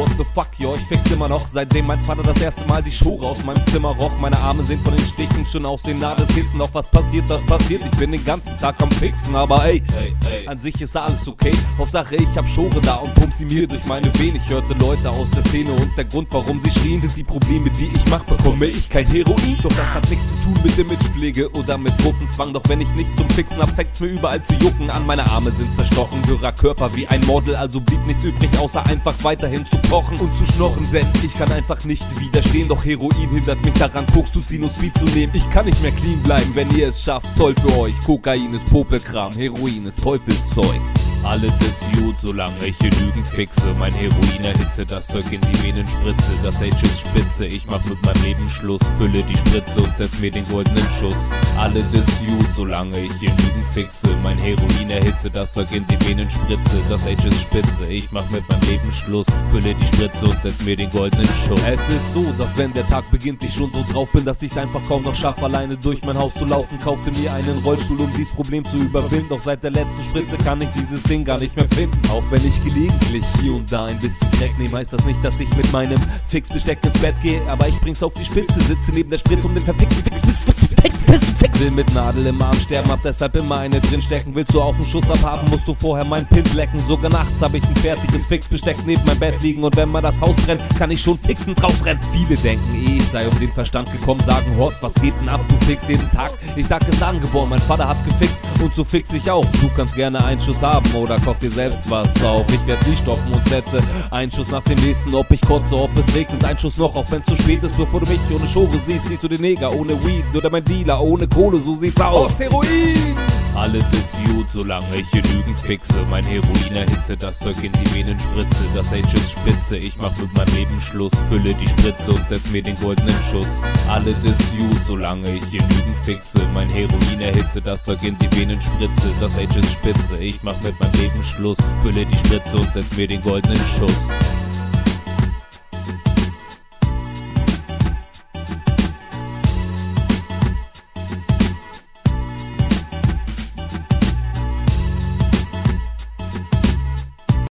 what the fuck, yo, ich fix immer noch. Seitdem mein Vater das erste Mal die Schure aus meinem Zimmer roch. Meine Arme sind von den Stichen schon aus den Nadelkissen. Doch was passiert, das passiert. Ich bin den ganzen Tag am Fixen, aber ey, ey, ey. an sich ist alles okay. Hauptsache, ich hab Schore da und pump sie mir durch meine Venen. Ich hörte Leute aus der Szene und der Grund, warum sie schrien, sind die Probleme, die ich mach, bekomme ich kein Heroin. Doch das hat nichts zu tun mit Imagepflege oder mit Gruppenzwang. Doch wenn ich nicht zum Fixen hab, fängt's mir überall zu jucken an. Meine Arme sind zerstochen, dürrer Körper wie ein Model. Also blieb nichts übrig, außer einfach weiterhin zu kochen und zu schnorren. Denn ich kann einfach nicht widerstehen. Doch Heroin hindert mich daran, Koks zu Sinusphid zu nehmen. Ich kann nicht mehr clean bleiben, wenn ihr es schafft. Toll für euch. Kokain ist Popelkram, Heroin ist Teufelszeug. Alles ist gut, solange ich hier Lügen fixe. Mein Heroin erhitze, das Zeug in die Venen spritze. Das Age ist spitze, ich mach mit meinem Leben Schluss. Fülle die Spritze und setz mir den goldenen Schuss. Alles ist gut, solange ich hier Lügen fixe. Mein Heroin erhitze, das Zeug in die Venen spritze. Das Age ist spitze, ich mach mit meinem Leben Schluss. Fülle die Spritze und setz mir den goldenen Schuss. Es ist so, dass wenn der Tag beginnt, ich schon so drauf bin, dass ich's einfach kaum noch schaffe, alleine durch mein Haus zu laufen. Kaufte mir einen Rollstuhl, um dieses Problem zu überwinden. Doch seit der letzten Spritze kann ich dieses Ding gar nicht mehr finden. Auch wenn ich gelegentlich hier und da ein bisschen Crack nehme, heißt das nicht, dass ich mit meinem Fixbesteck ins Bett gehe. Aber ich bring's auf die Spitze, sitze neben der Spritze um den verpickten Fix bis Fix. Will mit Nadel im Arm sterben, hab deshalb immer eine drin stecken. Willst du auch einen Schuss abhaben, musst du vorher meinen Pin lecken. Sogar nachts hab ich ein fertiges Fixbesteck neben meinem Bett liegen. Und wenn mal das Haus brennt, kann ich schon fixen draus rennen. Viele denken eh, ich sei um den Verstand gekommen, sagen Horst, was geht denn ab? Du fix jeden Tag. Ich sag es angeboren, mein Vater hat gefixt und so fix ich auch. Du kannst gerne einen Schuss haben oder koch dir selbst was auf. Ich werd nie stoppen und setze einen Schuss nach dem nächsten, ob ich kotze, ob es regnet. Ein Schuss noch, auch wenn zu spät ist, bevor du mich ohne Schore siehst. Siehst du den Neger ohne Weed oder mein Dealer ohne Kohle, so sieht's aus. Heroin! Alles ist gut, solange ich hier Lügen fixe. Mein Heroin erhitze, das Zeug in die Venen spritze. Das Age ist spitze, ich mach mit meinem Leben Schluss. Fülle die Spritze und setz mir den goldenen Schuss. Alles ist gut, solange ich hier Lügen fixe. Mein Heroin erhitze, das Zeug in die Venen spritze. Das Age ist spitze, ich mach mit meinem Leben Schluss. Fülle die Spritze und setz mir den goldenen Schuss.